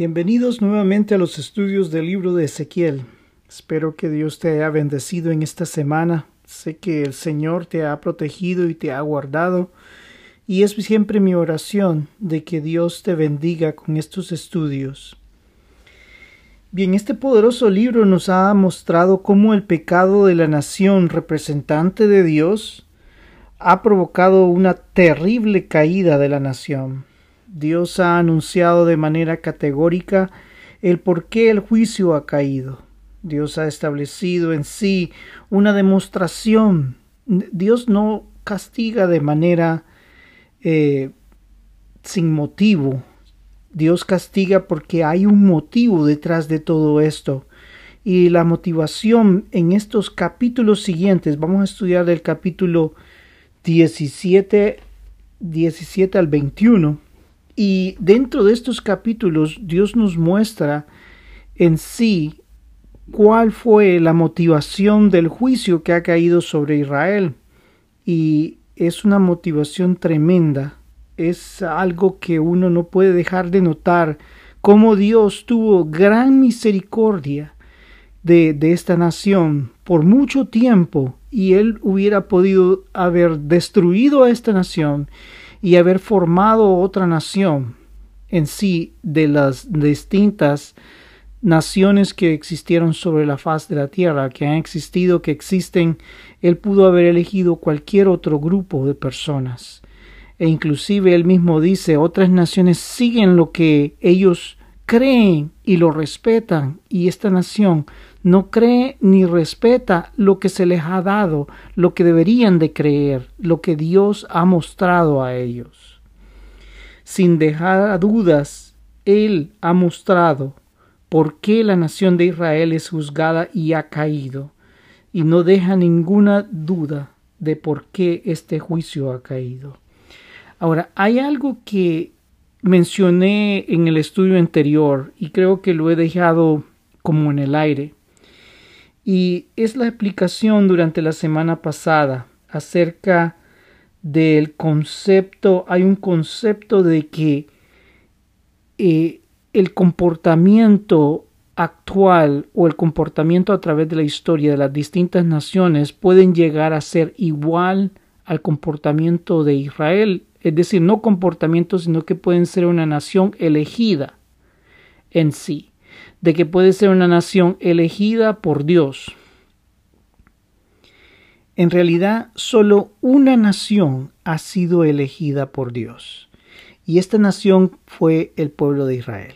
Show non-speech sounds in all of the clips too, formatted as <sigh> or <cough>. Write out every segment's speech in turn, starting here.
Bienvenidos nuevamente a los estudios del libro de Ezequiel. Espero que Dios te haya bendecido en esta semana. Sé que el Señor te ha protegido y te ha guardado. Y es siempre mi oración de que Dios te bendiga con estos estudios. Bien, este poderoso libro nos ha mostrado cómo el pecado de la nación representante de Dios ha provocado una terrible caída de la nación. Dios ha anunciado de manera categórica el por qué el juicio ha caído. Dios ha establecido en sí una demostración. Dios no castiga de manera eh, sin motivo. Dios castiga porque hay un motivo detrás de todo esto. Y la motivación en estos capítulos siguientes, vamos a estudiar del capítulo 17, 17 al 21, y dentro de estos capítulos Dios nos muestra en sí cuál fue la motivación del juicio que ha caído sobre Israel. Y es una motivación tremenda. Es algo que uno no puede dejar de notar cómo Dios tuvo gran misericordia de, de esta nación por mucho tiempo y él hubiera podido haber destruido a esta nación y haber formado otra nación en sí de las distintas naciones que existieron sobre la faz de la tierra, que han existido, que existen, él pudo haber elegido cualquier otro grupo de personas. E inclusive él mismo dice, otras naciones siguen lo que ellos creen y lo respetan, y esta nación no cree ni respeta lo que se les ha dado, lo que deberían de creer, lo que Dios ha mostrado a ellos. Sin dejar dudas, Él ha mostrado por qué la nación de Israel es juzgada y ha caído, y no deja ninguna duda de por qué este juicio ha caído. Ahora, hay algo que mencioné en el estudio anterior y creo que lo he dejado como en el aire y es la explicación durante la semana pasada acerca del concepto, hay un concepto de que eh, el comportamiento actual o el comportamiento a través de la historia de las distintas naciones pueden llegar a ser igual al comportamiento de Israel, es decir, no comportamiento, sino que pueden ser una nación elegida en sí de que puede ser una nación elegida por Dios. En realidad, solo una nación ha sido elegida por Dios, y esta nación fue el pueblo de Israel.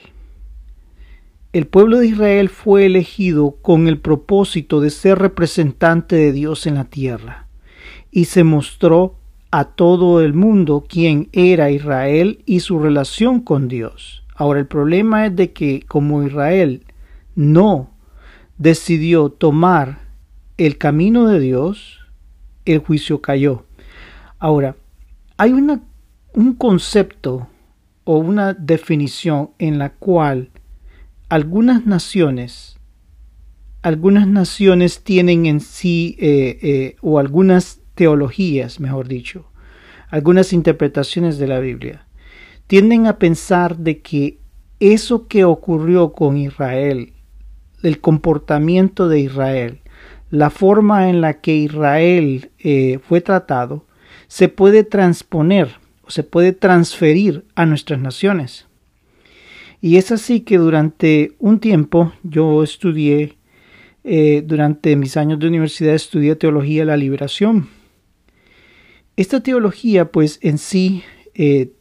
El pueblo de Israel fue elegido con el propósito de ser representante de Dios en la tierra, y se mostró a todo el mundo quién era Israel y su relación con Dios. Ahora el problema es de que como Israel no decidió tomar el camino de Dios, el juicio cayó. Ahora, hay una, un concepto o una definición en la cual algunas naciones, algunas naciones tienen en sí, eh, eh, o algunas teologías, mejor dicho, algunas interpretaciones de la Biblia, tienden a pensar de que eso que ocurrió con Israel, el comportamiento de Israel, la forma en la que Israel eh, fue tratado, se puede transponer o se puede transferir a nuestras naciones. Y es así que durante un tiempo yo estudié, eh, durante mis años de universidad estudié teología de la liberación. Esta teología pues en sí eh,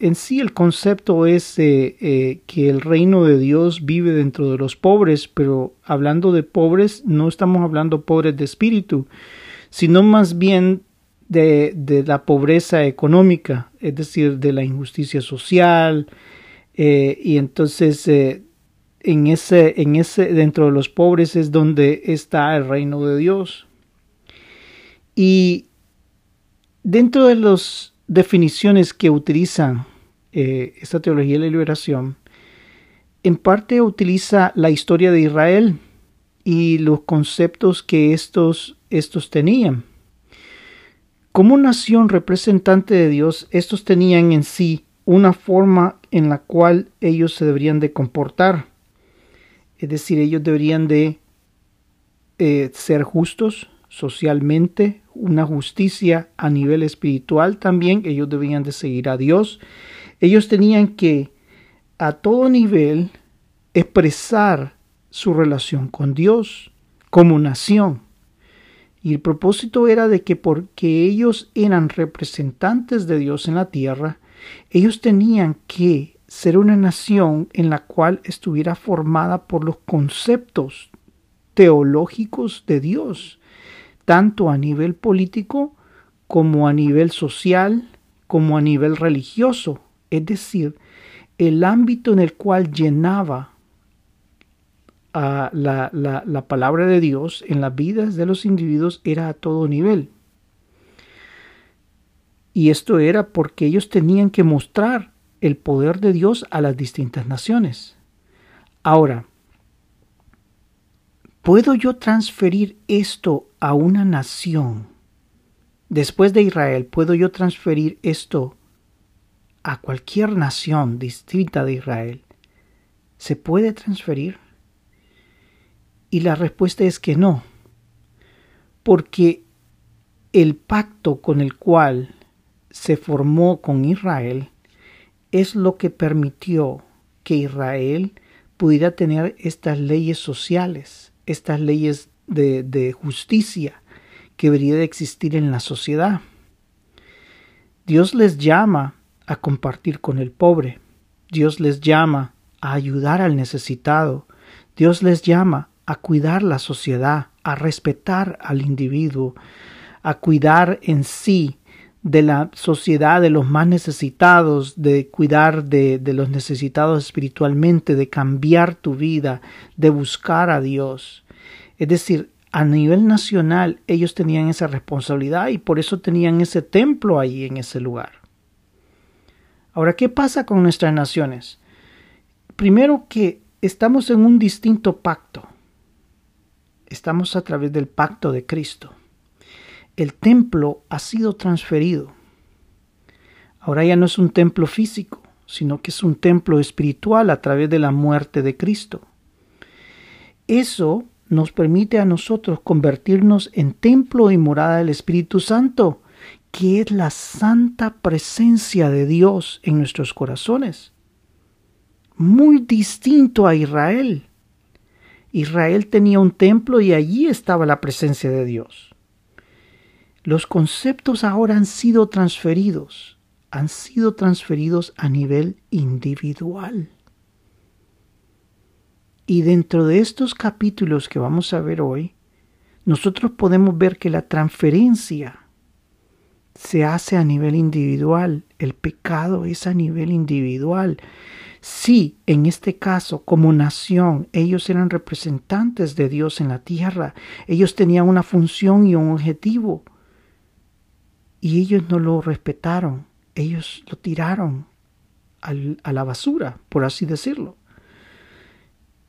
en sí el concepto es eh, eh, que el reino de Dios vive dentro de los pobres, pero hablando de pobres no estamos hablando pobres de espíritu, sino más bien de, de la pobreza económica, es decir, de la injusticia social, eh, y entonces en ese, en ese, dentro de los pobres es donde está el reino de Dios. Y dentro de las definiciones que utilizan eh, esta teología de la liberación, en parte utiliza la historia de Israel y los conceptos que estos, estos tenían. Como nación representante de Dios, estos tenían en sí una forma en la cual ellos se deberían de comportar. Es decir, ellos deberían de eh, ser justos socialmente, una justicia a nivel espiritual también. Ellos debían de seguir a Dios. Ellos tenían que a todo nivel expresar su relación con Dios como nación. Y el propósito era de que porque ellos eran representantes de Dios en la tierra, ellos tenían que ser una nación en la cual estuviera formada por los conceptos teológicos de Dios, tanto a nivel político como a nivel social, como a nivel religioso, es decir, el ámbito en el cual llenaba la, la palabra de Dios en las vidas de los individuos era a todo nivel. Y esto era porque ellos tenían que mostrar el poder de Dios a las distintas naciones. Ahora, ¿puedo yo transferir esto a una nación? Después de Israel, ¿puedo yo transferir esto a cualquier nación distinta de Israel? ¿Se puede transferir? Y la respuesta es que no, porque el pacto con el cual se formó con Israel es lo que permitió que Israel pudiera tener estas leyes sociales, estas leyes de, justicia que debería de existir en la sociedad. Dios les llama a compartir con el pobre, Dios les llama a ayudar al necesitado, Dios les llama a cuidar la sociedad, a respetar al individuo, a cuidar en sí de la sociedad, de los más necesitados, de cuidar de, de, los necesitados espiritualmente, de cambiar tu vida, de buscar a Dios. Es decir, a nivel nacional ellos tenían esa responsabilidad y por eso tenían ese templo ahí en ese lugar. Ahora, ¿qué pasa con nuestras naciones? Primero que estamos en un distinto pacto estamos a través del pacto de Cristo. El templo ha sido transferido. Ahora ya no es un templo físico, sino que es un templo espiritual a través de la muerte de Cristo. Eso nos permite a nosotros convertirnos en templo y morada del Espíritu Santo, que es la santa presencia de Dios en nuestros corazones. Muy distinto a Israel. Israel tenía un templo y allí estaba la presencia de Dios. Los conceptos ahora han sido transferidos, han sido transferidos a nivel individual. Y dentro de estos capítulos que vamos a ver hoy, nosotros podemos ver que la transferencia se hace a nivel individual, el pecado es a nivel individual. Si en este caso, como nación, ellos eran representantes de Dios en la tierra, ellos tenían una función y un objetivo, y ellos no lo respetaron, ellos lo tiraron a la basura, por así decirlo.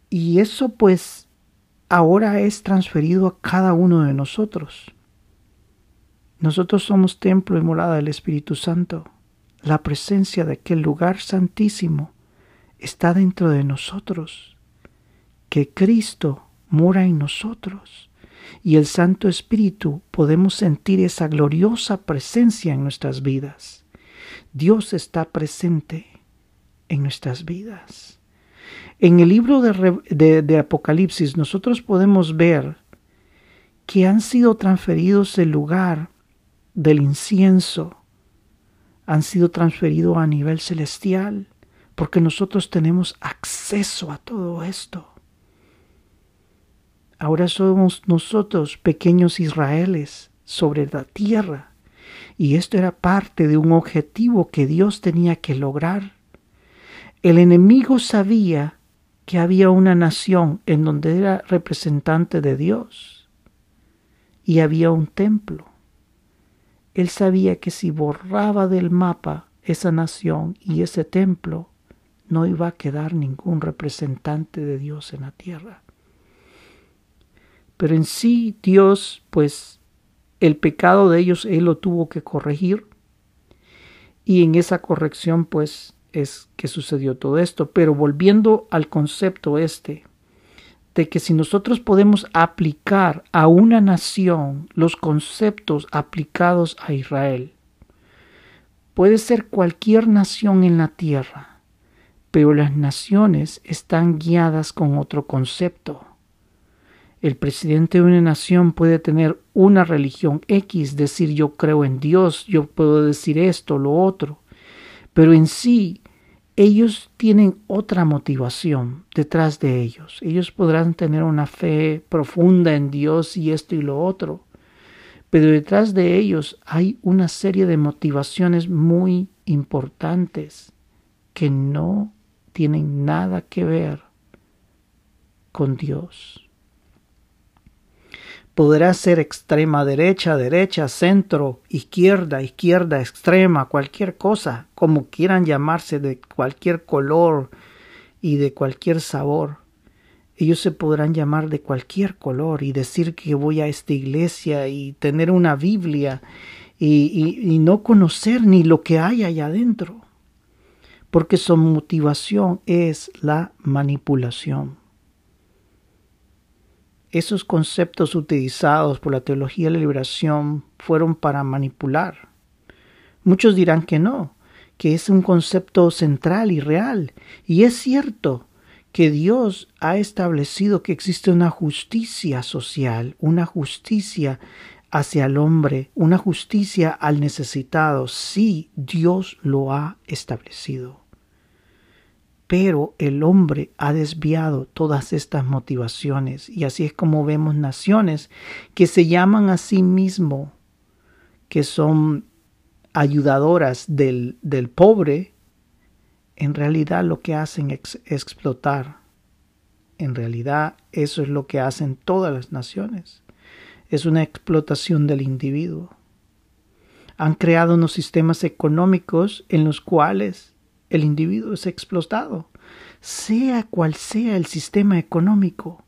Y eso pues ahora es transferido a cada uno de nosotros. Nosotros somos templo y morada del Espíritu Santo, la presencia de aquel lugar santísimo está dentro de nosotros, que Cristo mora en nosotros y el Santo Espíritu podemos sentir esa gloriosa presencia en nuestras vidas. Dios está presente en nuestras vidas. En el libro de, Apocalipsis nosotros podemos ver que han sido transferidos el lugar del incienso, han sido transferidos a nivel celestial porque nosotros tenemos acceso a todo esto. Ahora somos nosotros pequeños Israeles sobre la tierra, y esto era parte de un objetivo que Dios tenía que lograr. El enemigo sabía que había una nación en donde era representante de Dios y había un templo. Él sabía que si borraba del mapa esa nación y ese templo, no iba a quedar ningún representante de Dios en la tierra. Pero en sí Dios, pues el pecado de ellos, Él lo tuvo que corregir. Y en esa corrección, pues, es que sucedió todo esto. Pero volviendo al concepto este, de que si nosotros podemos aplicar a una nación los conceptos aplicados a Israel, puede ser cualquier nación en la tierra, pero las naciones están guiadas con otro concepto. El presidente de una nación puede tener una religión X, decir yo creo en Dios, yo puedo decir esto, lo otro, pero en sí ellos tienen otra motivación detrás de ellos. Ellos podrán tener una fe profunda en Dios y esto y lo otro, pero detrás de ellos hay una serie de motivaciones muy importantes que no tienen nada que ver con Dios podrá ser extrema derecha, derecha, centro, izquierda, izquierda, extrema, cualquier cosa, como quieran llamarse, de cualquier color y de cualquier sabor. Ellos se podrán llamar de cualquier color y decir que voy a esta iglesia y tener una Biblia y, no conocer ni lo que hay allá adentro, porque su motivación es la manipulación esos conceptos utilizados por la teología de la liberación fueron para manipular. Muchos dirán que no, que es un concepto central y real. Y es cierto que Dios ha establecido que existe una justicia social, una justicia hacia el hombre, una justicia al necesitado. Sí, Dios lo ha establecido pero el hombre ha desviado todas estas motivaciones y así es como vemos naciones que se llaman a sí mismo, que son ayudadoras del, del pobre, en realidad lo que hacen es explotar. En realidad eso es lo que hacen todas las naciones. Es una explotación del individuo. Han creado unos sistemas económicos en los cuales el individuo es explotado, sea cual sea el sistema económico,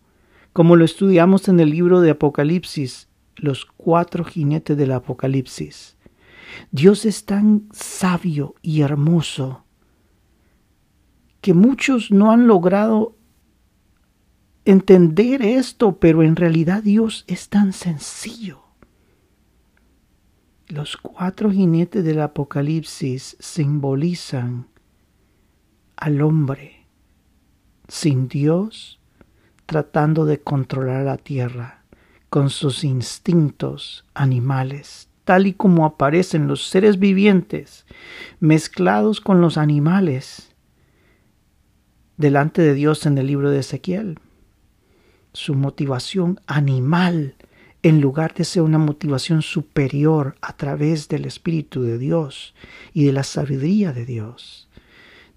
como lo estudiamos en el libro de Apocalipsis, los cuatro jinetes del Apocalipsis. Dios es tan sabio y hermoso que muchos no han logrado entender esto, pero en realidad Dios es tan sencillo. Los cuatro jinetes del Apocalipsis simbolizan al hombre sin Dios tratando de controlar la tierra con sus instintos animales, tal y como aparecen los seres vivientes mezclados con los animales delante de Dios en el libro de Ezequiel. Su motivación animal en lugar de ser una motivación superior a través del Espíritu de Dios y de la sabiduría de Dios.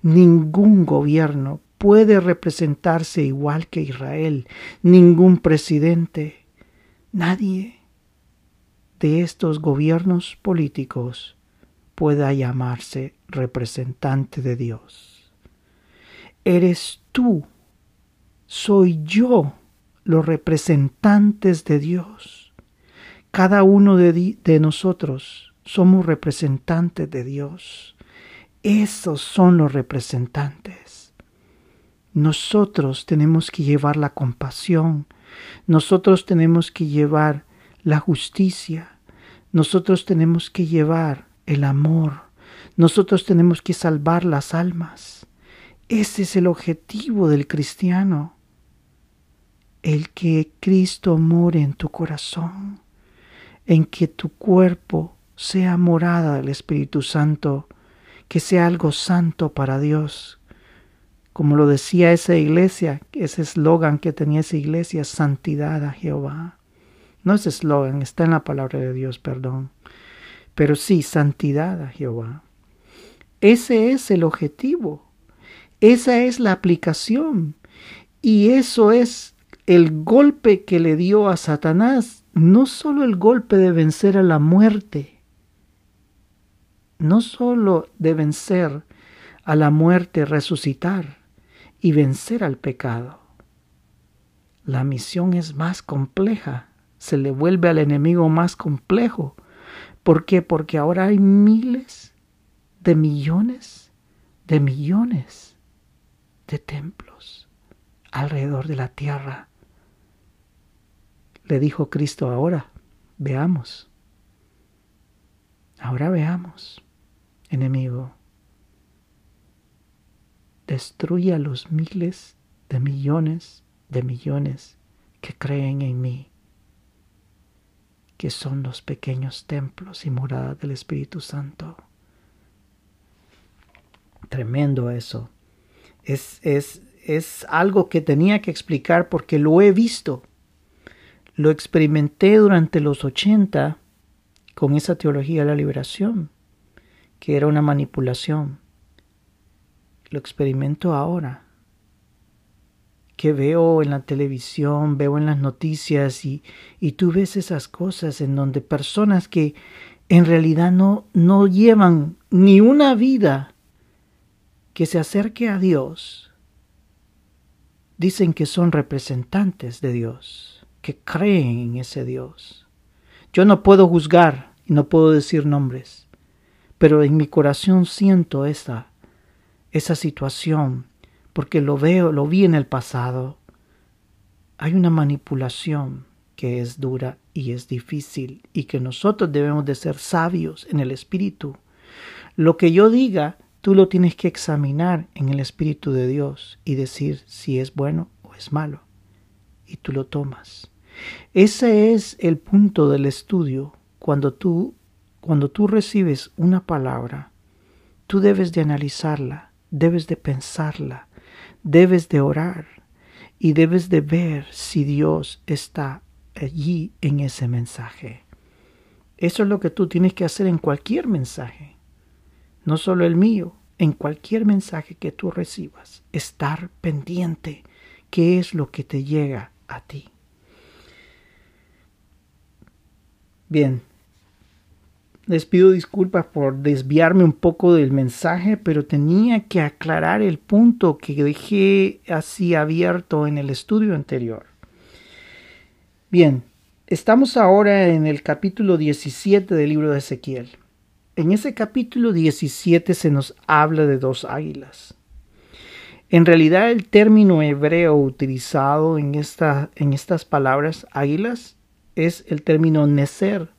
Ningún gobierno puede representarse igual que Israel, ningún presidente, nadie de estos gobiernos políticos pueda llamarse representante de Dios. Eres tú, soy yo los representantes de Dios. Cada uno de, nosotros somos representantes de Dios. Esos son los representantes. Nosotros tenemos que llevar la compasión, nosotros tenemos que llevar la justicia, nosotros tenemos que llevar el amor, nosotros tenemos que salvar las almas. Ese es el objetivo del cristiano, el que Cristo more en tu corazón, en que tu cuerpo sea morada del Espíritu Santo, que sea algo santo para Dios. Como lo decía esa iglesia, ese eslogan que tenía esa iglesia, santidad a Jehová. No es eslogan, está en la palabra de Dios, perdón. Pero sí, santidad a Jehová. Ese es el objetivo. Esa es la aplicación. Y eso es el golpe que le dio a Satanás. No solo el golpe de vencer a la muerte, no sólo de vencer a la muerte, resucitar y vencer al pecado. La misión es más compleja, se le vuelve al enemigo más complejo. ¿Por qué? Porque ahora hay miles de millones, de millones de templos alrededor de la tierra. Le dijo Cristo ahora, veamos. Ahora veamos, enemigo. Destruye a los miles de millones de millones que creen en mí, que son los pequeños templos y moradas del Espíritu Santo. Tremendo eso. Es, es, es algo que tenía que explicar porque lo he visto. Lo experimenté durante los 80 con esa teología de la liberación, que era una manipulación. Lo experimento ahora, que veo en la televisión, veo en las noticias y, y tú ves esas cosas en donde personas que en realidad no, no llevan ni una vida que se acerque a Dios, dicen que son representantes de Dios, que creen en ese Dios. Yo no puedo juzgar y no puedo decir nombres, pero en mi corazón siento esa, esa situación, porque lo veo, lo vi en el pasado. Hay una manipulación que es dura y es difícil y que nosotros debemos de ser sabios en el espíritu. Lo que yo diga, tú lo tienes que examinar en el espíritu de Dios y decir si es bueno o es malo. Y tú lo tomas. Ese es el punto del estudio. Cuando tú, cuando tú recibes una palabra, tú debes de analizarla, debes de pensarla, debes de orar y debes de ver si Dios está allí en ese mensaje. Eso es lo que tú tienes que hacer en cualquier mensaje, no solo el mío, en cualquier mensaje que tú recibas, estar pendiente qué es lo que te llega a ti. Bien, les pido disculpas por desviarme un poco del mensaje, pero tenía que aclarar el punto que dejé así abierto en el estudio anterior. Bien, estamos ahora en el capítulo 17 del libro de Ezequiel. En ese capítulo 17 se nos habla de dos águilas. En realidad el término hebreo utilizado en, esta, en estas palabras águilas es el término necer.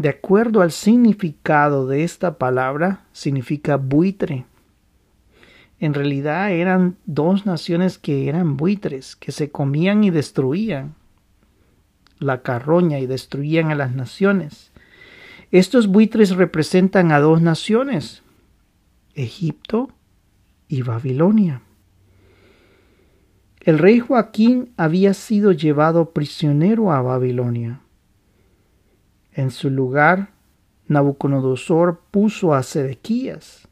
De acuerdo al significado de esta palabra, significa buitre. En realidad eran dos naciones que eran buitres, que se comían y destruían la carroña y destruían a las naciones. Estos buitres representan a dos naciones, Egipto y Babilonia. El rey Joaquín había sido llevado prisionero a Babilonia. En su lugar, Nabucodonosor puso a Sedequías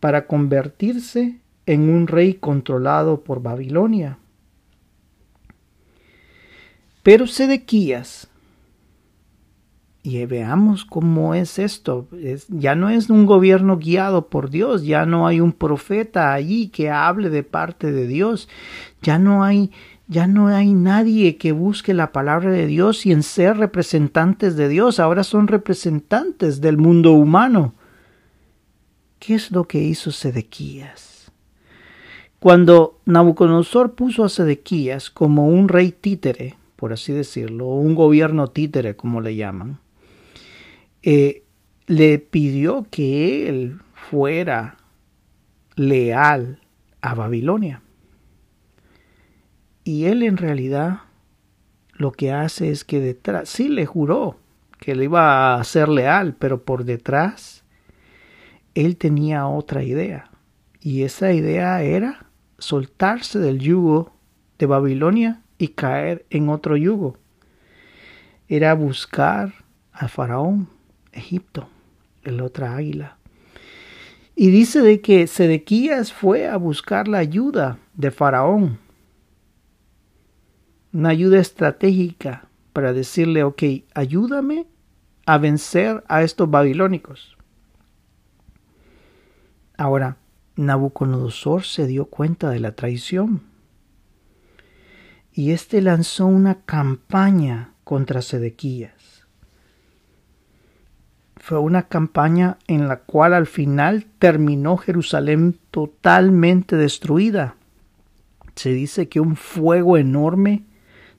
para convertirse en un rey controlado por Babilonia. Pero Sedequías y veamos cómo es esto. ya no es un gobierno guiado por Dios, ya no hay un profeta allí que hable de parte de Dios, ya no hay, ya no hay nadie que busque la palabra de Dios y en ser representantes de Dios, ahora son representantes del mundo humano. ¿Qué es lo que hizo Sedequías? Cuando Nabucodonosor puso a Sedequías como un rey títere, por así decirlo, un gobierno títere como le llaman, eh, le pidió que él fuera leal a Babilonia. Y él en realidad lo que hace es que detrás, sí le juró que le iba a ser leal, pero por detrás él tenía otra idea. Y esa idea era soltarse del yugo de Babilonia y caer en otro yugo. Era buscar a Faraón Egipto, el otra águila. Y dice de que Sedequías fue a buscar la ayuda de Faraón, una ayuda estratégica para decirle, ok, ayúdame a vencer a estos babilónicos. Ahora, Nabucodonosor se dio cuenta de la traición y éste lanzó una campaña contra Sedequías. Fue una campaña en la cual al final terminó Jerusalén totalmente destruida. Se dice que un fuego enorme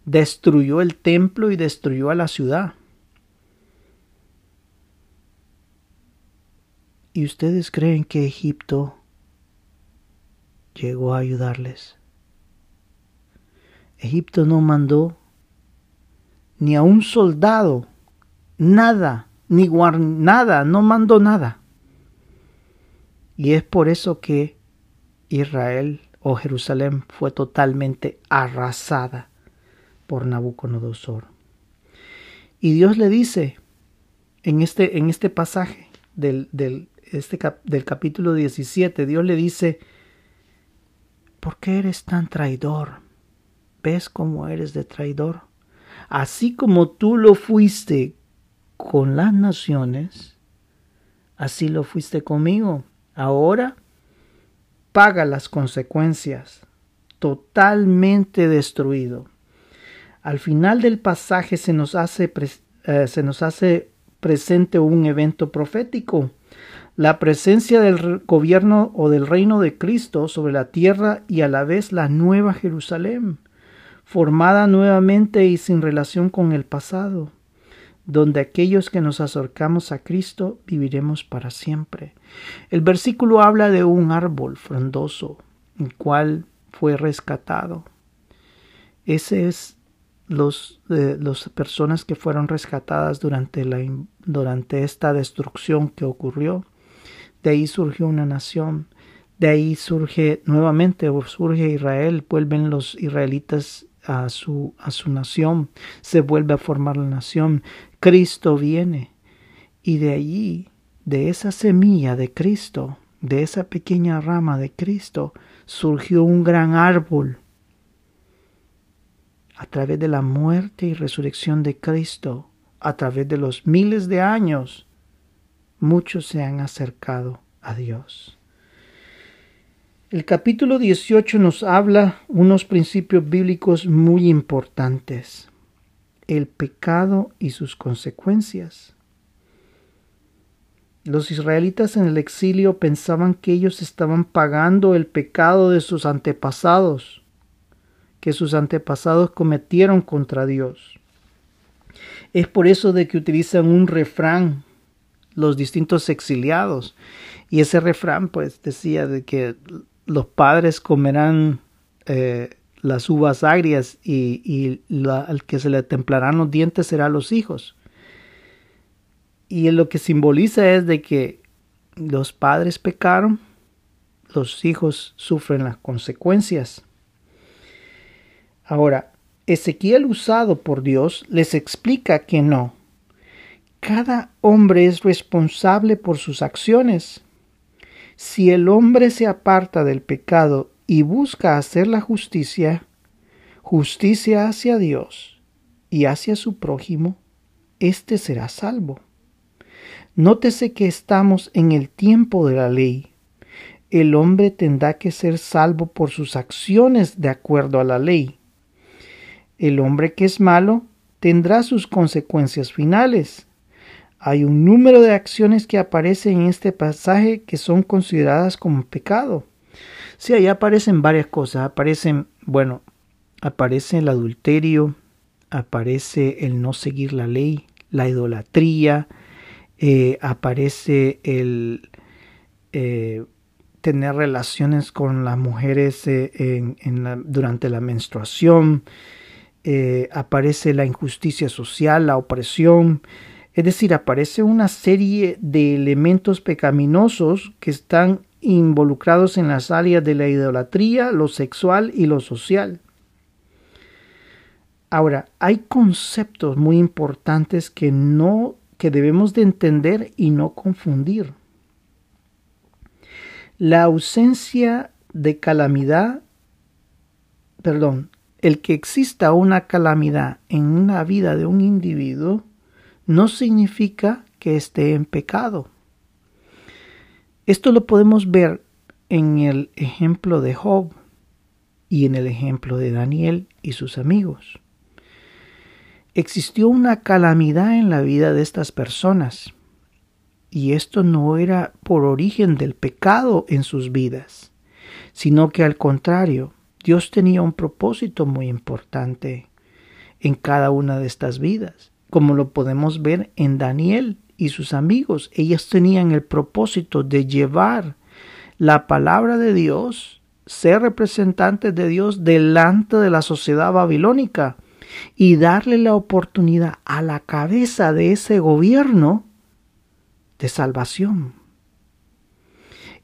destruyó el templo y destruyó a la ciudad. ¿Y ustedes creen que Egipto llegó a ayudarles? Egipto no mandó ni a un soldado, nada, ni nada, no mandó nada. Y es por eso que Israel o Jerusalén fue totalmente arrasada por Nabucodonosor. Y Dios le dice en este, en este pasaje del, del, este del capítulo 17, Dios le dice, ¿por qué eres tan traidor? ¿Ves cómo eres de traidor? Así como tú lo fuiste con las naciones, así lo fuiste conmigo. Ahora paga las consecuencias. Totalmente destruido. Al final del pasaje se nos hace, eh, se nos hace presente un evento profético la presencia del gobierno o del reino de Cristo sobre la tierra y a la vez la nueva Jerusalén, formada nuevamente y sin relación con el pasado, donde aquellos que nos acercamos a Cristo viviremos para siempre. El versículo habla de un árbol frondoso, el cual fue rescatado. Ese es los, eh, las personas que fueron rescatadas durante, la, durante esta destrucción que ocurrió. De ahí surgió una nación, de ahí surge nuevamente, surge Israel, vuelven los israelitas a su, a su nación, se vuelve a formar la nación, Cristo viene. Y de allí, de esa semilla de Cristo, de esa pequeña rama de Cristo, surgió un gran árbol. A través de la muerte y resurrección de Cristo, a través de los miles de años, muchos se han acercado a Dios. El capítulo 18 nos habla unos principios bíblicos muy importantes. El pecado y sus consecuencias. Los israelitas en el exilio pensaban que ellos estaban pagando el pecado de sus antepasados, que sus antepasados cometieron contra Dios. Es por eso de que utilizan un refrán los distintos exiliados. Y ese refrán pues decía de que los padres comerán eh, las uvas agrias y, al que se le templarán los dientes será los hijos. Y lo que simboliza es de que los padres pecaron, los hijos sufren las consecuencias. Ahora, Ezequiel usado por Dios les explica que no, cada hombre es responsable por sus acciones. Si el hombre se aparta del pecado y busca hacer la justicia, justicia hacia Dios y hacia su prójimo, éste será salvo. Nótese que estamos en el tiempo de la ley. El hombre tendrá que ser salvo por sus acciones de acuerdo a la ley. El hombre que es malo tendrá sus consecuencias finales hay un número de acciones que aparecen en este pasaje que son consideradas como pecado. Sí, ahí aparecen varias cosas. Aparecen, bueno, aparece el adulterio, aparece el no seguir la ley, la idolatría, eh, aparece el eh, tener relaciones con las mujeres eh, durante la menstruación, aparece la injusticia social, la opresión, es decir, aparece una serie de elementos pecaminosos que están involucrados en las áreas de la idolatría, lo sexual y lo social. Ahora, hay conceptos muy importantes que no que debemos de entender y no confundir. La ausencia de calamidad, perdón, el que exista una calamidad en una vida de un individuo no significa que esté en pecado. Esto lo podemos ver en el ejemplo de Job y en el ejemplo de Daniel y sus amigos. Existió una calamidad en la vida de estas personas Y esto no era por origen del pecado en sus vidas, sino que al contrario, Dios tenía un propósito muy importante en cada una de estas vidas, como lo podemos ver en Daniel y sus amigos. Ellos tenían el propósito de llevar la palabra de Dios, ser representantes de Dios delante de la sociedad babilónica y darle la oportunidad a la cabeza de ese gobierno de salvación.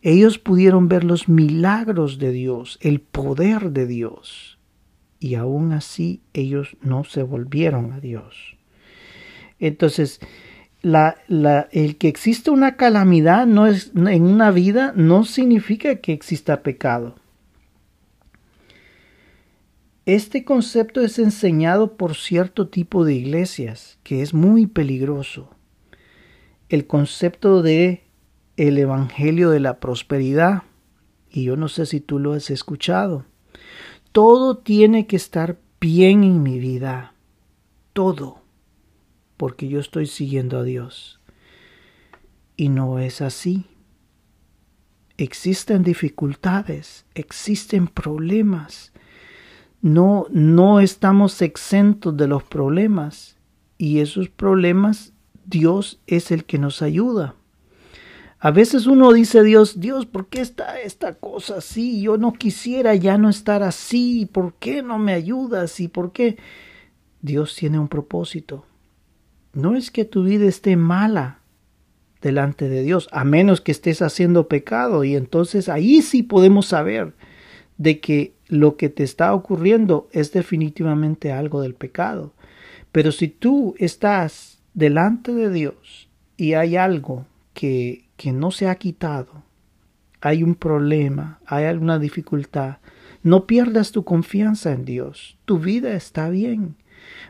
Ellos pudieron ver los milagros de Dios, el poder de Dios, y aún así ellos no se volvieron a Dios. Entonces, el que existe una calamidad no es, en una vida no significa que exista pecado. Este concepto es enseñado por cierto tipo de iglesias, que es muy peligroso. El concepto de el evangelio de la prosperidad, y yo no sé si tú lo has escuchado. Todo tiene que estar bien en mi vida. Todo. Porque yo estoy siguiendo a Dios. Y no es así. Existen dificultades, existen problemas, no, no estamos exentos de los problemas y esos problemas Dios es el que nos ayuda. A veces uno dice Dios, Dios, ¿por qué está esta cosa así? Yo no quisiera ya no estar así. ¿Por qué no me ayudas? ¿Y por qué? Dios tiene un propósito. No es que tu vida esté mala delante de Dios, a menos que estés haciendo pecado. Y entonces ahí sí podemos saber de que lo que te está ocurriendo es definitivamente algo del pecado. Pero si tú estás delante de Dios y hay algo que, que no se ha quitado, hay un problema, hay alguna dificultad, no pierdas tu confianza en Dios. Tu vida está bien.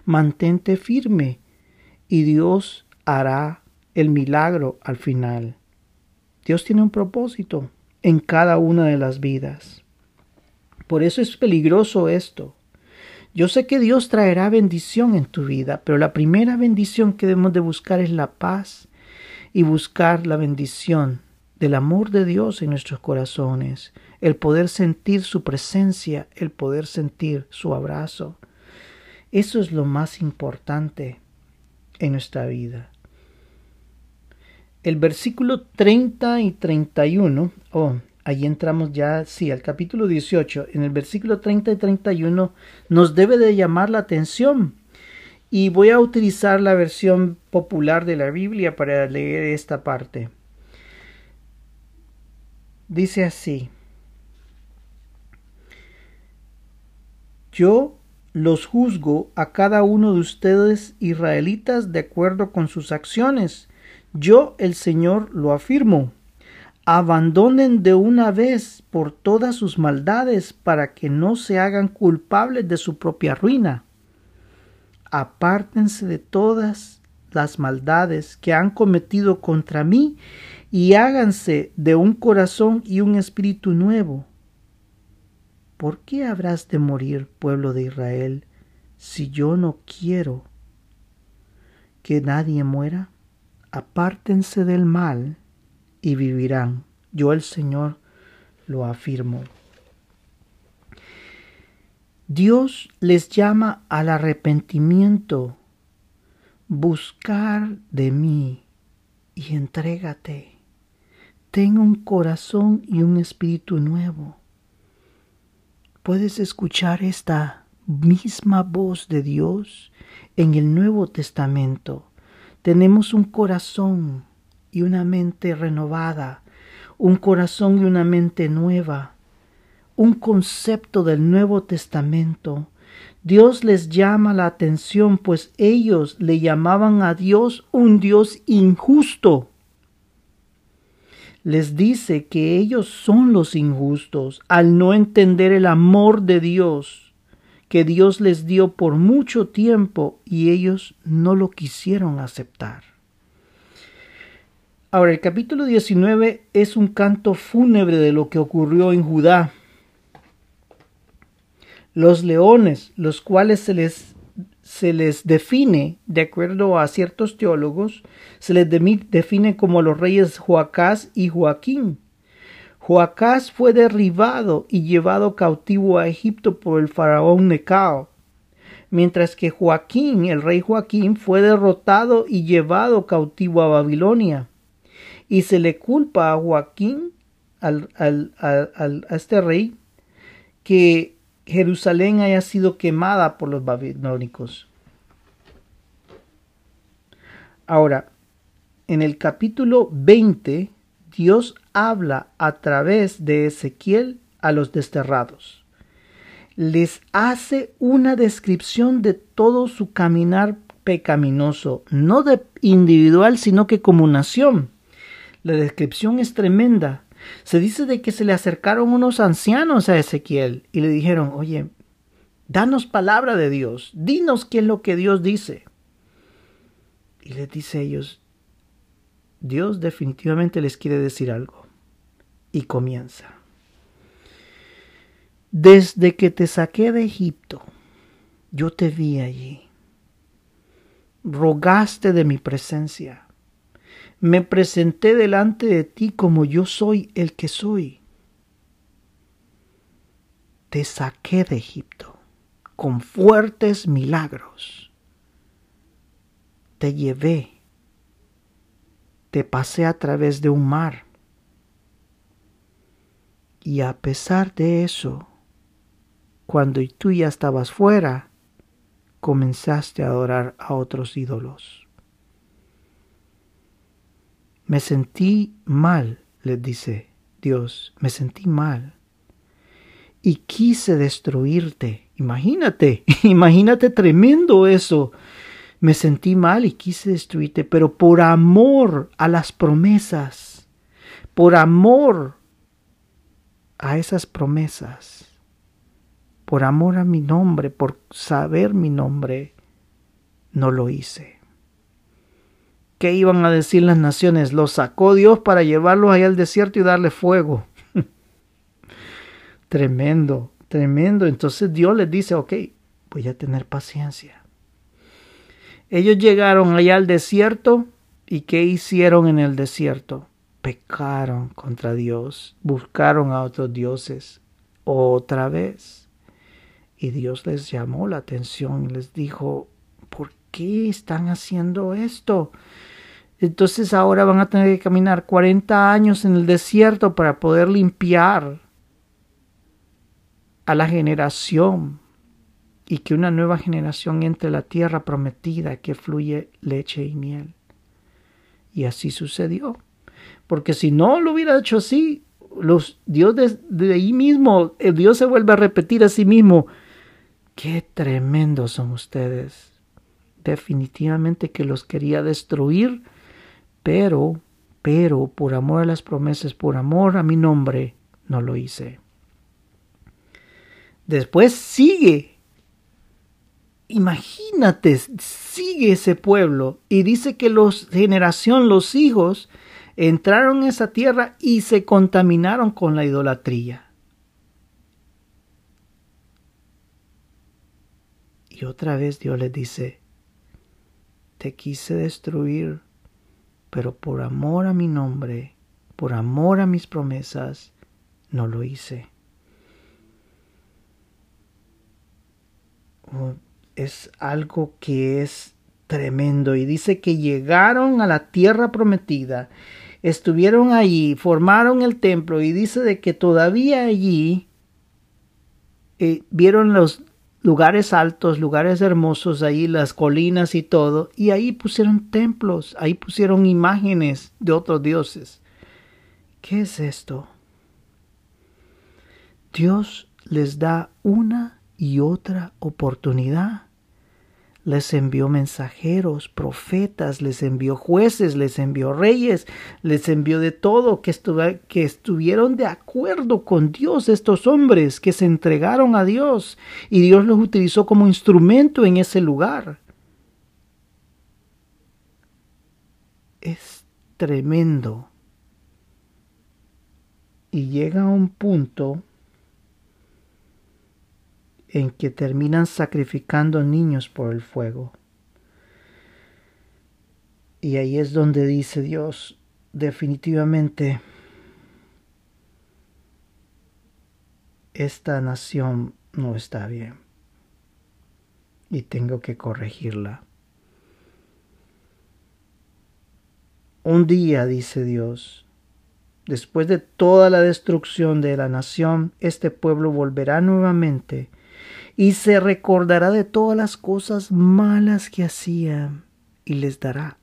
Mantente firme y Dios hará el milagro al final. Dios tiene un propósito en cada una de las vidas. Por eso es peligroso esto. Yo sé que Dios traerá bendición en tu vida, pero la primera bendición que debemos de buscar es la paz y buscar la bendición del amor de Dios en nuestros corazones, el poder sentir su presencia, el poder sentir su abrazo. Eso es lo más importante en nuestra vida. El versículo 30 y 31, oh, Ahí entramos ya, sí, al capítulo 18, en el versículo 30 y 31, nos debe de llamar la atención. Y voy a utilizar la versión popular de la Biblia para leer esta parte. Dice así, Yo los juzgo a cada uno de ustedes israelitas de acuerdo con sus acciones. Yo el Señor lo afirmo abandonen de una vez por todas sus maldades para que no se hagan culpables de su propia ruina. Apártense de todas las maldades que han cometido contra mí y háganse de un corazón y un espíritu nuevo. ¿Por qué habrás de morir, pueblo de Israel, si yo no quiero que nadie muera? Apártense del mal y vivirán. Yo el Señor lo afirmo. Dios les llama al arrepentimiento, buscar de mí y entrégate. Ten un corazón y un espíritu nuevo. Puedes escuchar esta misma voz de Dios en el Nuevo Testamento. Tenemos un corazón y una mente renovada, un corazón y una mente nueva, un concepto del Nuevo Testamento. Dios les llama la atención, pues ellos le llamaban a Dios un Dios injusto. Les dice que ellos son los injustos al no entender el amor de Dios que Dios les dio por mucho tiempo y ellos no lo quisieron aceptar. Ahora, el capítulo 19 es un canto fúnebre de lo que ocurrió en Judá. Los leones, los cuales se les, se les define, de acuerdo a ciertos teólogos, se les define como los reyes Joacás y Joaquín. Joacás fue derribado y llevado cautivo a Egipto por el faraón Necao, mientras que Joaquín, el rey Joaquín, fue derrotado y llevado cautivo a Babilonia. Y se le culpa a Joaquín, al, a este rey, que Jerusalén haya sido quemada por los babilónicos. Ahora, en el capítulo 20, Dios habla a través de Ezequiel a los desterrados. Les hace una descripción de todo su caminar pecaminoso, no de individual, sino que como nación. La descripción es tremenda. Se dice de que se le acercaron unos ancianos a Ezequiel y le dijeron, oye, danos palabra de Dios, dinos qué es lo que Dios dice. Y les dice a ellos, Dios definitivamente les quiere decir algo. Y comienza. Desde que te saqué de Egipto, yo te vi allí. Rogaste de mi presencia me presenté delante de ti como yo soy el que soy. Te saqué de Egipto con fuertes milagros. Te llevé, te pasé a través de un mar. Y a pesar de eso, cuando tú ya estabas fuera, comenzaste a adorar a otros ídolos. Me sentí mal, les dice Dios, me sentí mal. Y quise destruirte. Imagínate, <laughs> imagínate tremendo eso. Me sentí mal y quise destruirte, pero por amor a las promesas, por amor a esas promesas, por amor a mi nombre, por saber mi nombre, no lo hice. ¿Qué iban a decir las naciones? Los sacó Dios para llevarlos allá al desierto y darle fuego. <laughs> tremendo, tremendo. Entonces Dios les dice, ok, voy a tener paciencia. Ellos llegaron allá al desierto y ¿qué hicieron en el desierto? Pecaron contra Dios, buscaron a otros dioses otra vez. Y Dios les llamó la atención y les dijo, ¿por qué están haciendo esto? Entonces ahora van a tener que caminar 40 años en el desierto para poder limpiar a la generación y que una nueva generación entre la tierra prometida que fluye leche y miel. Y así sucedió. Porque si no lo hubiera hecho así, los Dios de, de ahí mismo, el Dios se vuelve a repetir a sí mismo. Qué tremendos son ustedes. Definitivamente que los quería destruir pero, pero por amor a las promesas, por amor a mi nombre, no lo hice. Después sigue. Imagínate, sigue ese pueblo y dice que los generación, los hijos, entraron en esa tierra y se contaminaron con la idolatría. Y otra vez Dios les dice, te quise destruir pero por amor a mi nombre, por amor a mis promesas, no lo hice. Oh, es algo que es tremendo y dice que llegaron a la tierra prometida, estuvieron allí, formaron el templo y dice de que todavía allí eh, vieron los lugares altos, lugares hermosos, ahí las colinas y todo, y ahí pusieron templos, ahí pusieron imágenes de otros dioses. ¿Qué es esto? Dios les da una y otra oportunidad les envió mensajeros, profetas, les envió jueces, les envió reyes, les envió de todo, que, estuvieron de acuerdo con Dios estos hombres, que se entregaron a Dios y Dios los utilizó como instrumento en ese lugar. Es tremendo. Y llega a un punto en que terminan sacrificando niños por el fuego. Y ahí es donde dice Dios, definitivamente, esta nación no está bien y tengo que corregirla. Un día, dice Dios, después de toda la destrucción de la nación, este pueblo volverá nuevamente y se recordará de todas las cosas malas que hacían y les dará,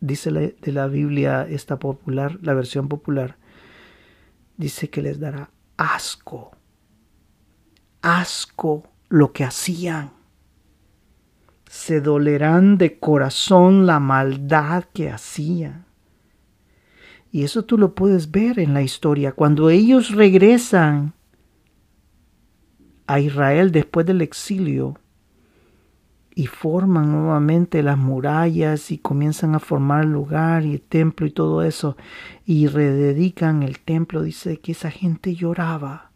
dice de la Biblia esta popular, la versión popular, dice que les dará asco, asco lo que hacían. Se dolerán de corazón la maldad que hacían. Y eso tú lo puedes ver en la historia. Cuando ellos regresan a Israel después del exilio y forman nuevamente las murallas y comienzan a formar el lugar y el templo y todo eso y rededican el templo, dice que esa gente lloraba,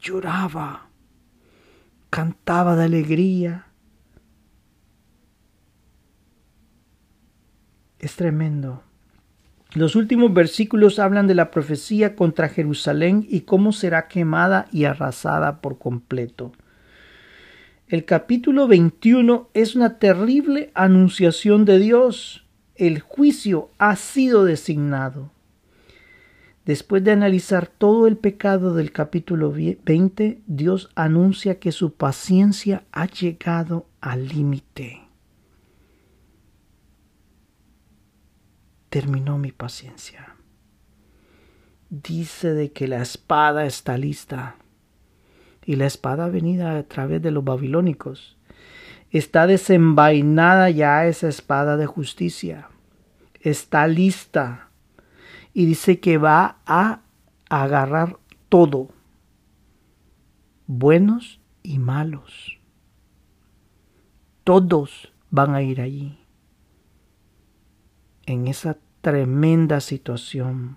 lloraba, cantaba de alegría. Es tremendo. Los últimos versículos hablan de la profecía contra Jerusalén y cómo será quemada y arrasada por completo. El capítulo 21 es una terrible anunciación de Dios. El juicio ha sido designado. Después de analizar todo el pecado del capítulo 20, Dios anuncia que su paciencia ha llegado al límite. Terminó mi paciencia. Dice de que la espada está lista. Y la espada venida a través de los babilónicos. Está desenvainada ya esa espada de justicia. Está lista. Y dice que va a agarrar todo. Buenos y malos. Todos van a ir allí en esa tremenda situación.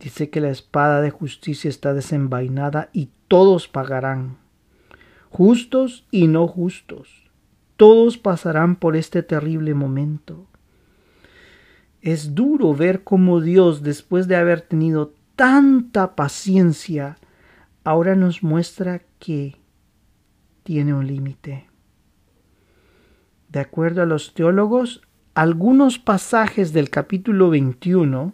Dice que la espada de justicia está desenvainada y todos pagarán, justos y no justos. Todos pasarán por este terrible momento. Es duro ver cómo Dios, después de haber tenido tanta paciencia, ahora nos muestra que tiene un límite. De acuerdo a los teólogos, algunos pasajes del capítulo 21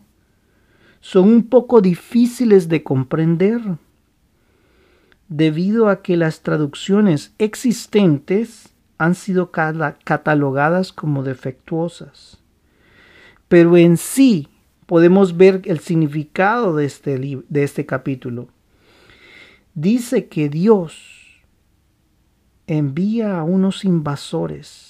son un poco difíciles de comprender debido a que las traducciones existentes han sido catalogadas como defectuosas. Pero en sí podemos ver el significado de este, de este capítulo. Dice que Dios envía a unos invasores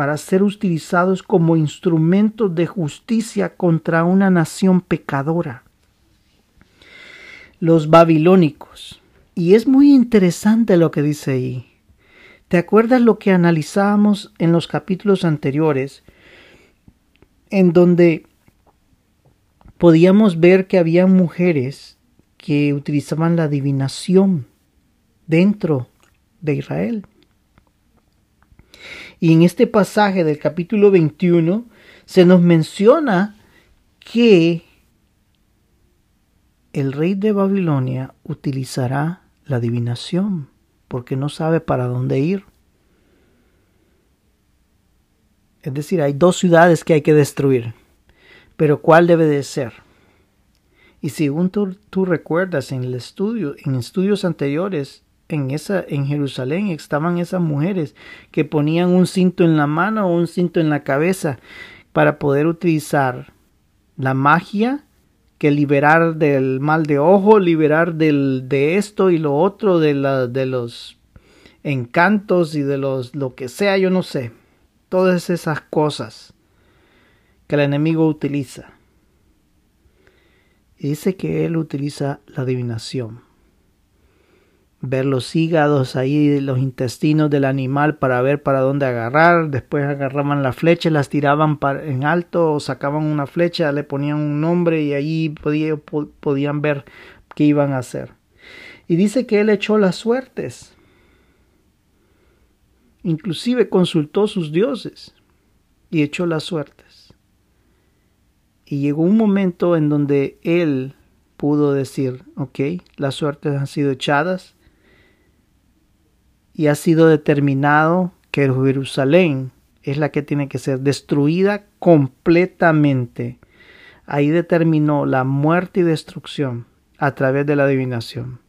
para ser utilizados como instrumentos de justicia contra una nación pecadora. Los babilónicos. Y es muy interesante lo que dice ahí. ¿Te acuerdas lo que analizábamos en los capítulos anteriores? En donde podíamos ver que había mujeres que utilizaban la adivinación dentro de Israel. Y en este pasaje del capítulo 21 se nos menciona que el rey de Babilonia utilizará la adivinación porque no sabe para dónde ir. Es decir, hay dos ciudades que hay que destruir, pero ¿cuál debe de ser? Y según tú, tú recuerdas en el estudio, en estudios anteriores, en esa en Jerusalén estaban esas mujeres que ponían un cinto en la mano o un cinto en la cabeza para poder utilizar la magia que liberar del mal de ojo, liberar del, de esto y lo otro, de, la, de los encantos y de los lo que sea, yo no sé. Todas esas cosas que el enemigo utiliza. Y dice que él utiliza la adivinación ver los hígados ahí, los intestinos del animal para ver para dónde agarrar. Después agarraban la flecha, las tiraban en alto, o sacaban una flecha, le ponían un nombre y ahí podían ver qué iban a hacer. Y dice que él echó las suertes. Inclusive consultó sus dioses y echó las suertes. Y llegó un momento en donde él pudo decir, ok, las suertes han sido echadas y ha sido determinado que Jerusalén es la que tiene que ser destruida completamente. Ahí determinó la muerte y destrucción a través de la adivinación.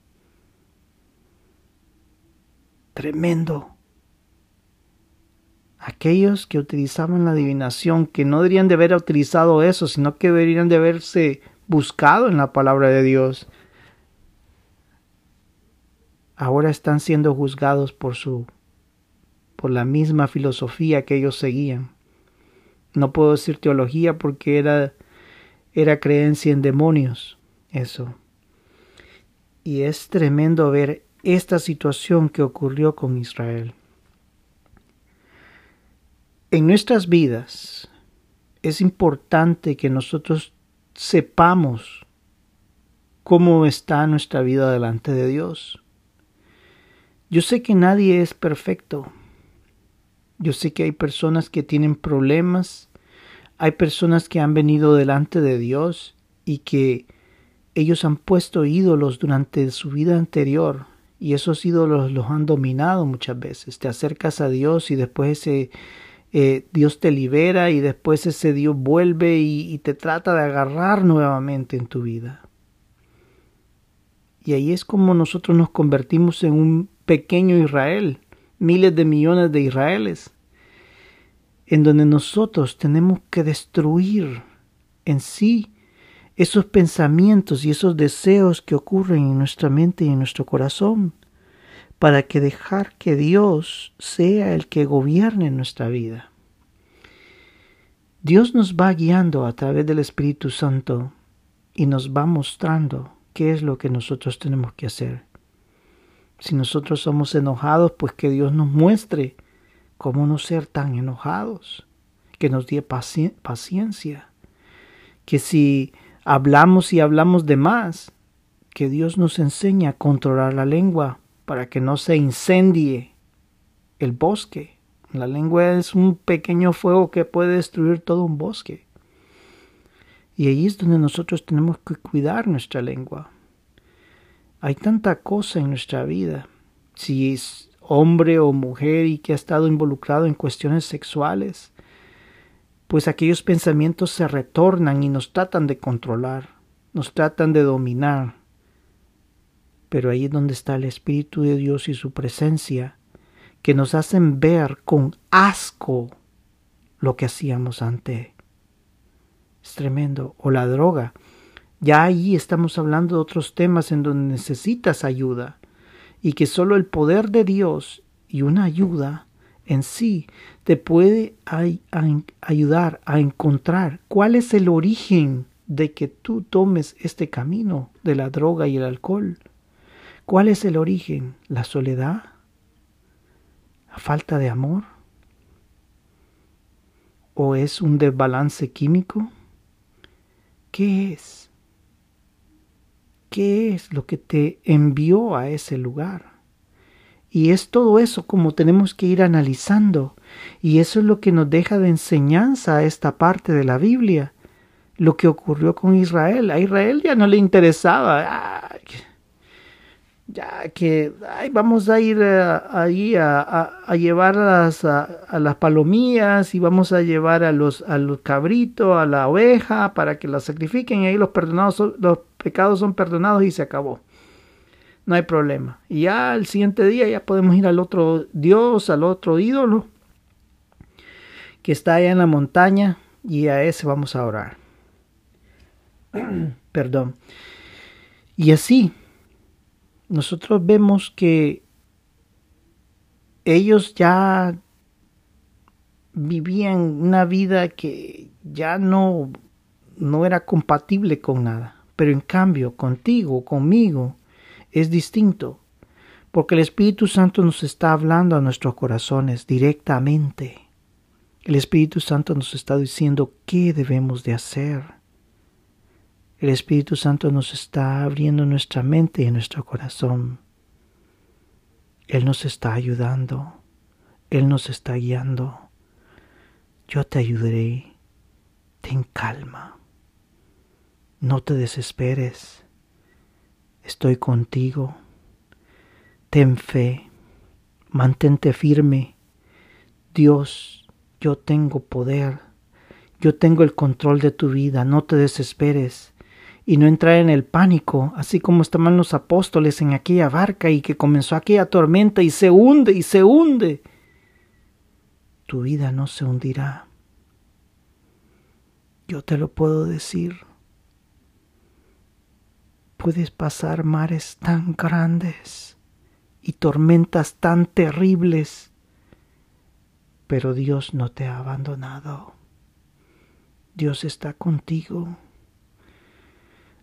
Tremendo. Aquellos que utilizaban la adivinación, que no deberían de haber utilizado eso, sino que deberían de haberse buscado en la palabra de Dios, ahora están siendo juzgados por su por la misma filosofía que ellos seguían. No puedo decir teología porque era era creencia en demonios, eso. Y es tremendo ver esta situación que ocurrió con Israel. En nuestras vidas es importante que nosotros sepamos cómo está nuestra vida delante de Dios. Yo sé que nadie es perfecto. Yo sé que hay personas que tienen problemas, hay personas que han venido delante de Dios y que ellos han puesto ídolos durante su vida anterior y esos ídolos los han dominado muchas veces. Te acercas a Dios y después ese eh, Dios te libera y después ese Dios vuelve y, y te trata de agarrar nuevamente en tu vida. Y ahí es como nosotros nos convertimos en un pequeño Israel, miles de millones de Israeles, en donde nosotros tenemos que destruir en sí esos pensamientos y esos deseos que ocurren en nuestra mente y en nuestro corazón para que dejar que Dios sea el que gobierne nuestra vida. Dios nos va guiando a través del Espíritu Santo y nos va mostrando qué es lo que nosotros tenemos que hacer. Si nosotros somos enojados, pues que Dios nos muestre cómo no ser tan enojados, que nos dé paciencia, que si hablamos y hablamos de más, que Dios nos enseñe a controlar la lengua para que no se incendie el bosque. La lengua es un pequeño fuego que puede destruir todo un bosque. Y ahí es donde nosotros tenemos que cuidar nuestra lengua. Hay tanta cosa en nuestra vida. Si es hombre o mujer y que ha estado involucrado en cuestiones sexuales, pues aquellos pensamientos se retornan y nos tratan de controlar, nos tratan de dominar pero ahí es donde está el Espíritu de Dios y su presencia, que nos hacen ver con asco lo que hacíamos antes. Es tremendo. O la droga. Ya ahí estamos hablando de otros temas en donde necesitas ayuda y que solo el poder de Dios y una ayuda en sí te puede ayudar a encontrar cuál es el origen de que tú tomes este camino de la droga y el alcohol. ¿Cuál es el origen? ¿La soledad? ¿La falta de amor? ¿O es un desbalance químico? ¿Qué es? ¿Qué es lo que te envió a ese lugar? Y es todo eso como tenemos que ir analizando. Y eso es lo que nos deja de enseñanza a esta parte de la Biblia. Lo que ocurrió con Israel. A Israel ya no le interesaba ya que ay, vamos a ir eh, ahí a, a, llevar a las, a, las palomillas y vamos a llevar a los, a los cabritos, a la oveja para que la sacrifiquen y ahí los, perdonados los pecados son perdonados y se acabó. No hay problema. Y ya el siguiente día ya podemos ir al otro Dios, al otro ídolo que está allá en la montaña y a ese vamos a orar. <clears throat> Perdón. Y así nosotros vemos que ellos ya vivían una vida que ya no, no era compatible con nada. Pero en cambio, contigo, conmigo, es distinto. porque el Espíritu Santo nos está hablando a nuestros corazones directamente. El Espíritu Santo nos está diciendo qué debemos de hacer. El Espíritu Santo nos está abriendo nuestra mente y nuestro corazón. Él nos está ayudando. Él nos está guiando. Yo te ayudaré. Ten calma. No te desesperes. Estoy contigo. Ten fe. Mantente firme. Dios, yo tengo poder. Yo tengo el control de tu vida. No te desesperes y no entrar en el pánico, así como estaban los apóstoles en aquella barca y que comenzó aquella tormenta y se hunde y se hunde. Tu vida no se hundirá. Yo te lo puedo decir. Puedes pasar mares tan grandes y tormentas tan terribles, pero Dios no te ha abandonado. Dios está contigo.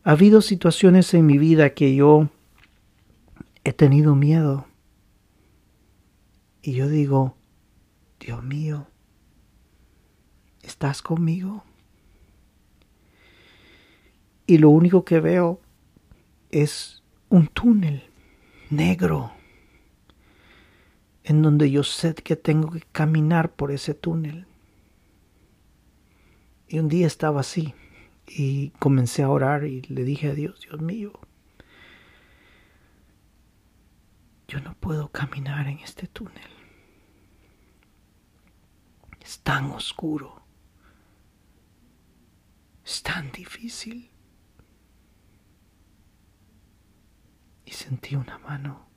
Ha habido situaciones en mi vida que yo he tenido miedo. Y yo digo, Dios mío, ¿estás conmigo? Y lo único que veo es un túnel negro en donde yo sé que tengo que caminar por ese túnel. Y un día estaba así y comencé a orar y le dije a Dios, Dios mío, yo no puedo caminar en este túnel. Es tan oscuro. Es tan difícil. Y sentí una mano.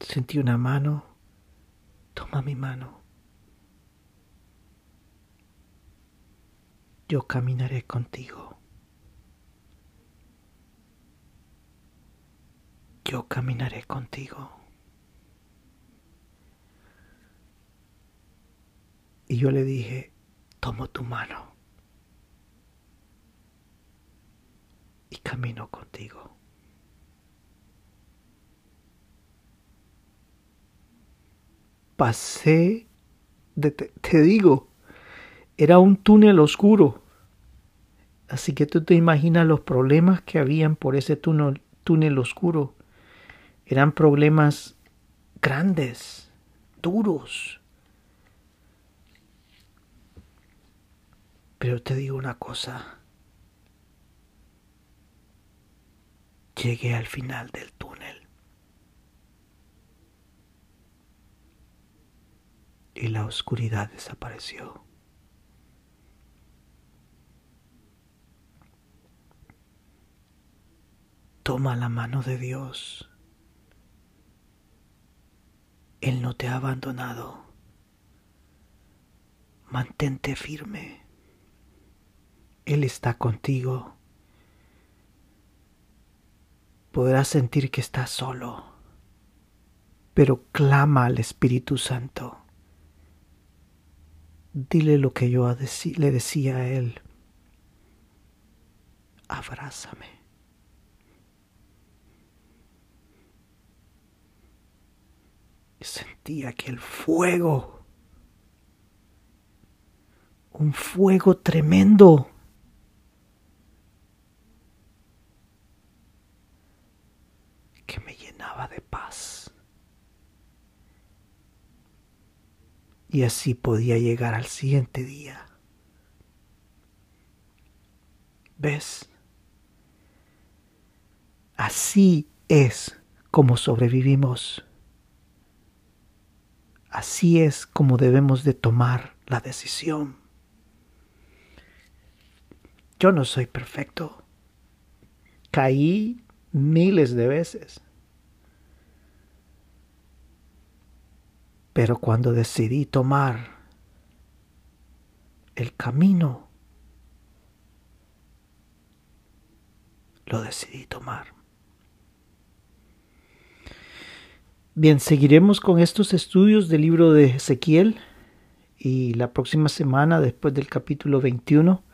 Sentí una mano Toma mi mano. Yo caminaré contigo. Yo caminaré contigo. Y yo le dije, tomo tu mano y camino contigo. Pasé, de, te, digo, era un túnel oscuro. Así que tú te imaginas los problemas que habían por ese túnel, túnel oscuro. Eran problemas grandes, duros. Pero te digo una cosa. Llegué al final del túnel. Y la oscuridad desapareció. Toma la mano de Dios. Él no te ha abandonado. Mantente firme. Él está contigo. Podrás sentir que estás solo, pero clama al Espíritu Santo dile lo que yo le decía a él. Abrázame. Sentía que el fuego, un fuego tremendo, que me llenaba de paz. Y así podía llegar al siguiente día. ¿Ves? Así es como sobrevivimos. Así es como debemos de tomar la decisión. Yo no soy perfecto. Caí miles de veces. Pero cuando decidí tomar el camino, lo decidí tomar. Bien, seguiremos con estos estudios del libro de Ezequiel y la próxima semana, después del capítulo 21,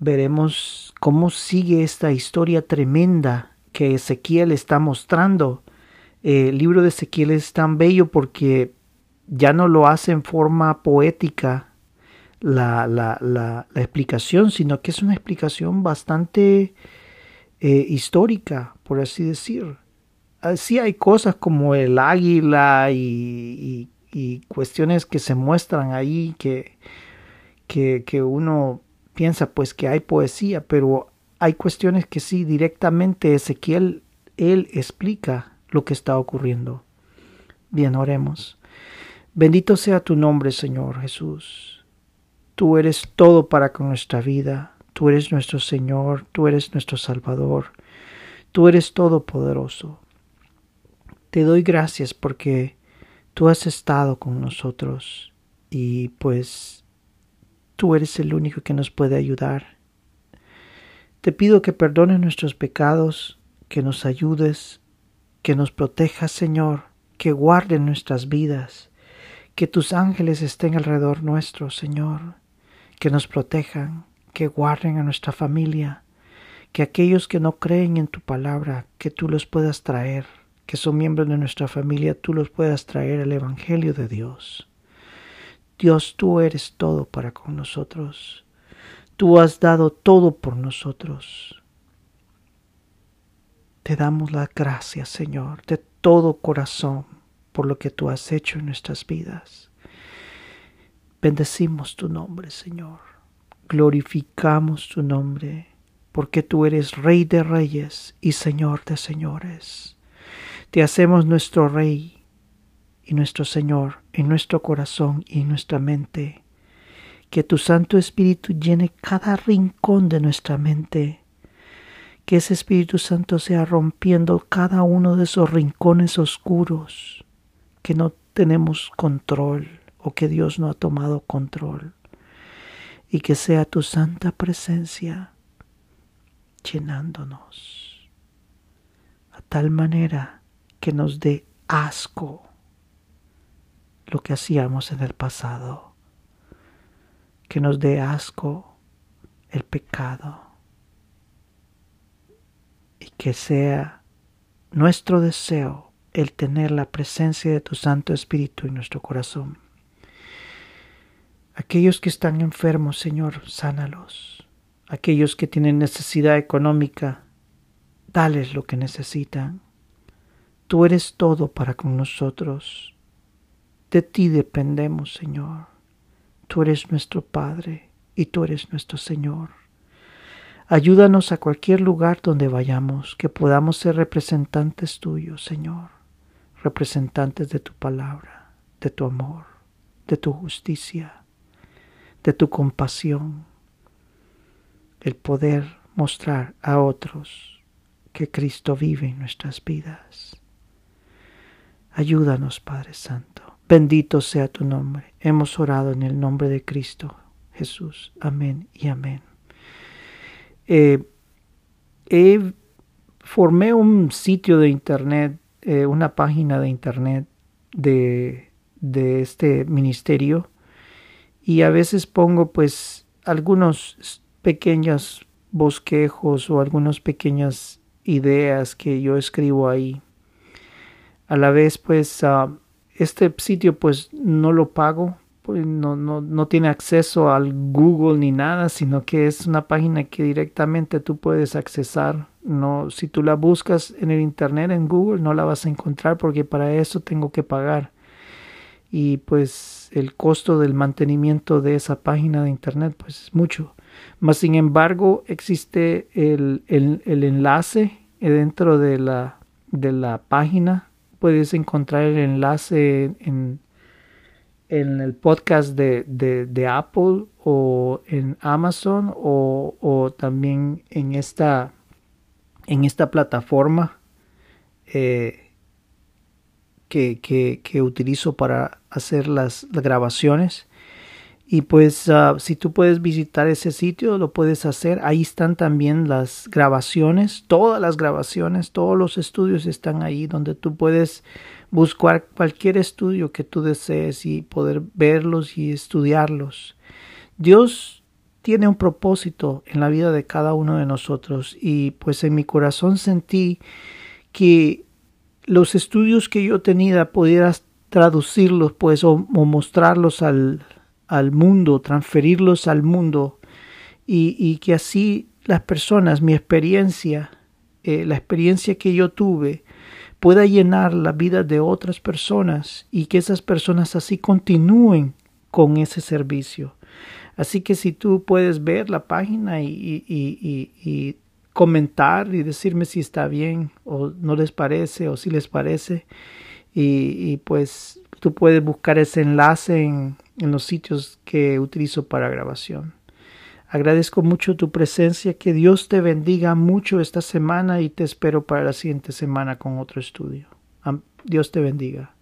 veremos cómo sigue esta historia tremenda que Ezequiel está mostrando. el libro de Ezequiel es tan bello porque ya no lo hace en forma poética la, la, la, explicación, sino que es una explicación bastante eh, histórica, por así decir. Sí hay cosas como el águila y, y, cuestiones que se muestran ahí que, que, que uno piensa pues que hay poesía, pero hay cuestiones que sí directamente Ezequiel, él explica lo que está ocurriendo. Bien, oremos. Bendito sea tu nombre, Señor Jesús. Tú eres todo para con nuestra vida. Tú eres nuestro Señor, tú eres nuestro Salvador. Tú eres todopoderoso. Te doy gracias porque tú has estado con nosotros y pues tú eres el único que nos puede ayudar. Te pido que perdones nuestros pecados, que nos ayudes, que nos protejas, Señor, que guarde nuestras vidas, que tus ángeles estén alrededor nuestro, Señor, que nos protejan, que guarden a nuestra familia, que aquellos que no creen en tu palabra, que tú los puedas traer, que son miembros de nuestra familia, tú los puedas traer al Evangelio de Dios. Dios, tú eres todo para con nosotros. Tú has dado todo por nosotros. Te damos la gracia, Señor, de todo corazón por lo que tú has hecho en nuestras vidas. Bendecimos tu nombre, Señor. Glorificamos tu nombre, porque tú eres Rey de reyes y Señor de señores. Te hacemos nuestro Rey y nuestro Señor en nuestro corazón y en nuestra mente. Que tu Santo Espíritu llene cada rincón de nuestra mente. Que ese Espíritu Santo sea rompiendo cada uno de esos rincones oscuros que no tenemos control o que Dios no ha tomado control. Y que sea tu santa presencia llenándonos a tal manera que nos dé asco lo que hacíamos en el pasado, que nos dé asco el pecado y que sea nuestro deseo el tener la presencia de tu Santo Espíritu en nuestro corazón. Aquellos que están enfermos, Señor, sánalos. Aquellos que tienen necesidad económica, dales lo que necesitan. Tú eres todo para con nosotros. De ti dependemos, Señor. Tú eres nuestro Padre y tú eres nuestro Señor. Ayúdanos a cualquier lugar donde vayamos, que podamos ser representantes tuyos, Señor representantes de tu palabra, de tu amor, de tu justicia, de tu compasión, el poder mostrar a otros que Cristo vive en nuestras vidas. Ayúdanos, Padre Santo. Bendito sea tu nombre. Hemos orado en el nombre de Cristo Jesús. Amén y amén. Eh, formé un sitio de internet eh, una página de internet de, de este ministerio y a veces pongo pues algunos pequeños bosquejos o algunas pequeñas ideas que yo escribo ahí. A la vez pues ah, este sitio pues no lo pago, pues no, no, no tiene acceso al Google ni nada, sino que es una página que directamente tú puedes accesar no, si tú la buscas en el internet, en Google, no la vas a encontrar porque para eso tengo que pagar. Y pues el costo del mantenimiento de esa página de internet pues es mucho. Mas sin embargo existe el, el, enlace dentro de la, de la página. Puedes encontrar el enlace en, en el podcast de, de, de, Apple o en Amazon o, o también en esta en esta plataforma eh, que, que, utilizo para hacer las, grabaciones. Y pues ah, si tú puedes visitar ese sitio, lo puedes hacer. Ahí están también las grabaciones, todas las grabaciones, todos los estudios están ahí donde tú puedes buscar cualquier estudio que tú desees y poder verlos y estudiarlos. Dios tiene un propósito en la vida de cada uno de nosotros y pues en mi corazón sentí que los estudios que yo tenía pudieras traducirlos pues o, mostrarlos al, al, mundo, transferirlos al mundo y, y, que así las personas, mi experiencia, eh, la experiencia que yo tuve, pueda llenar la vida de otras personas y que esas personas así continúen con ese servicio. Así que si tú puedes ver la página y, y, y, comentar y decirme si está bien o no les parece o si les parece y, pues tú puedes buscar ese enlace en, en los sitios que utilizo para grabación. Agradezco mucho tu presencia, que Dios te bendiga mucho esta semana y te espero para la siguiente semana con otro estudio. Dios te bendiga.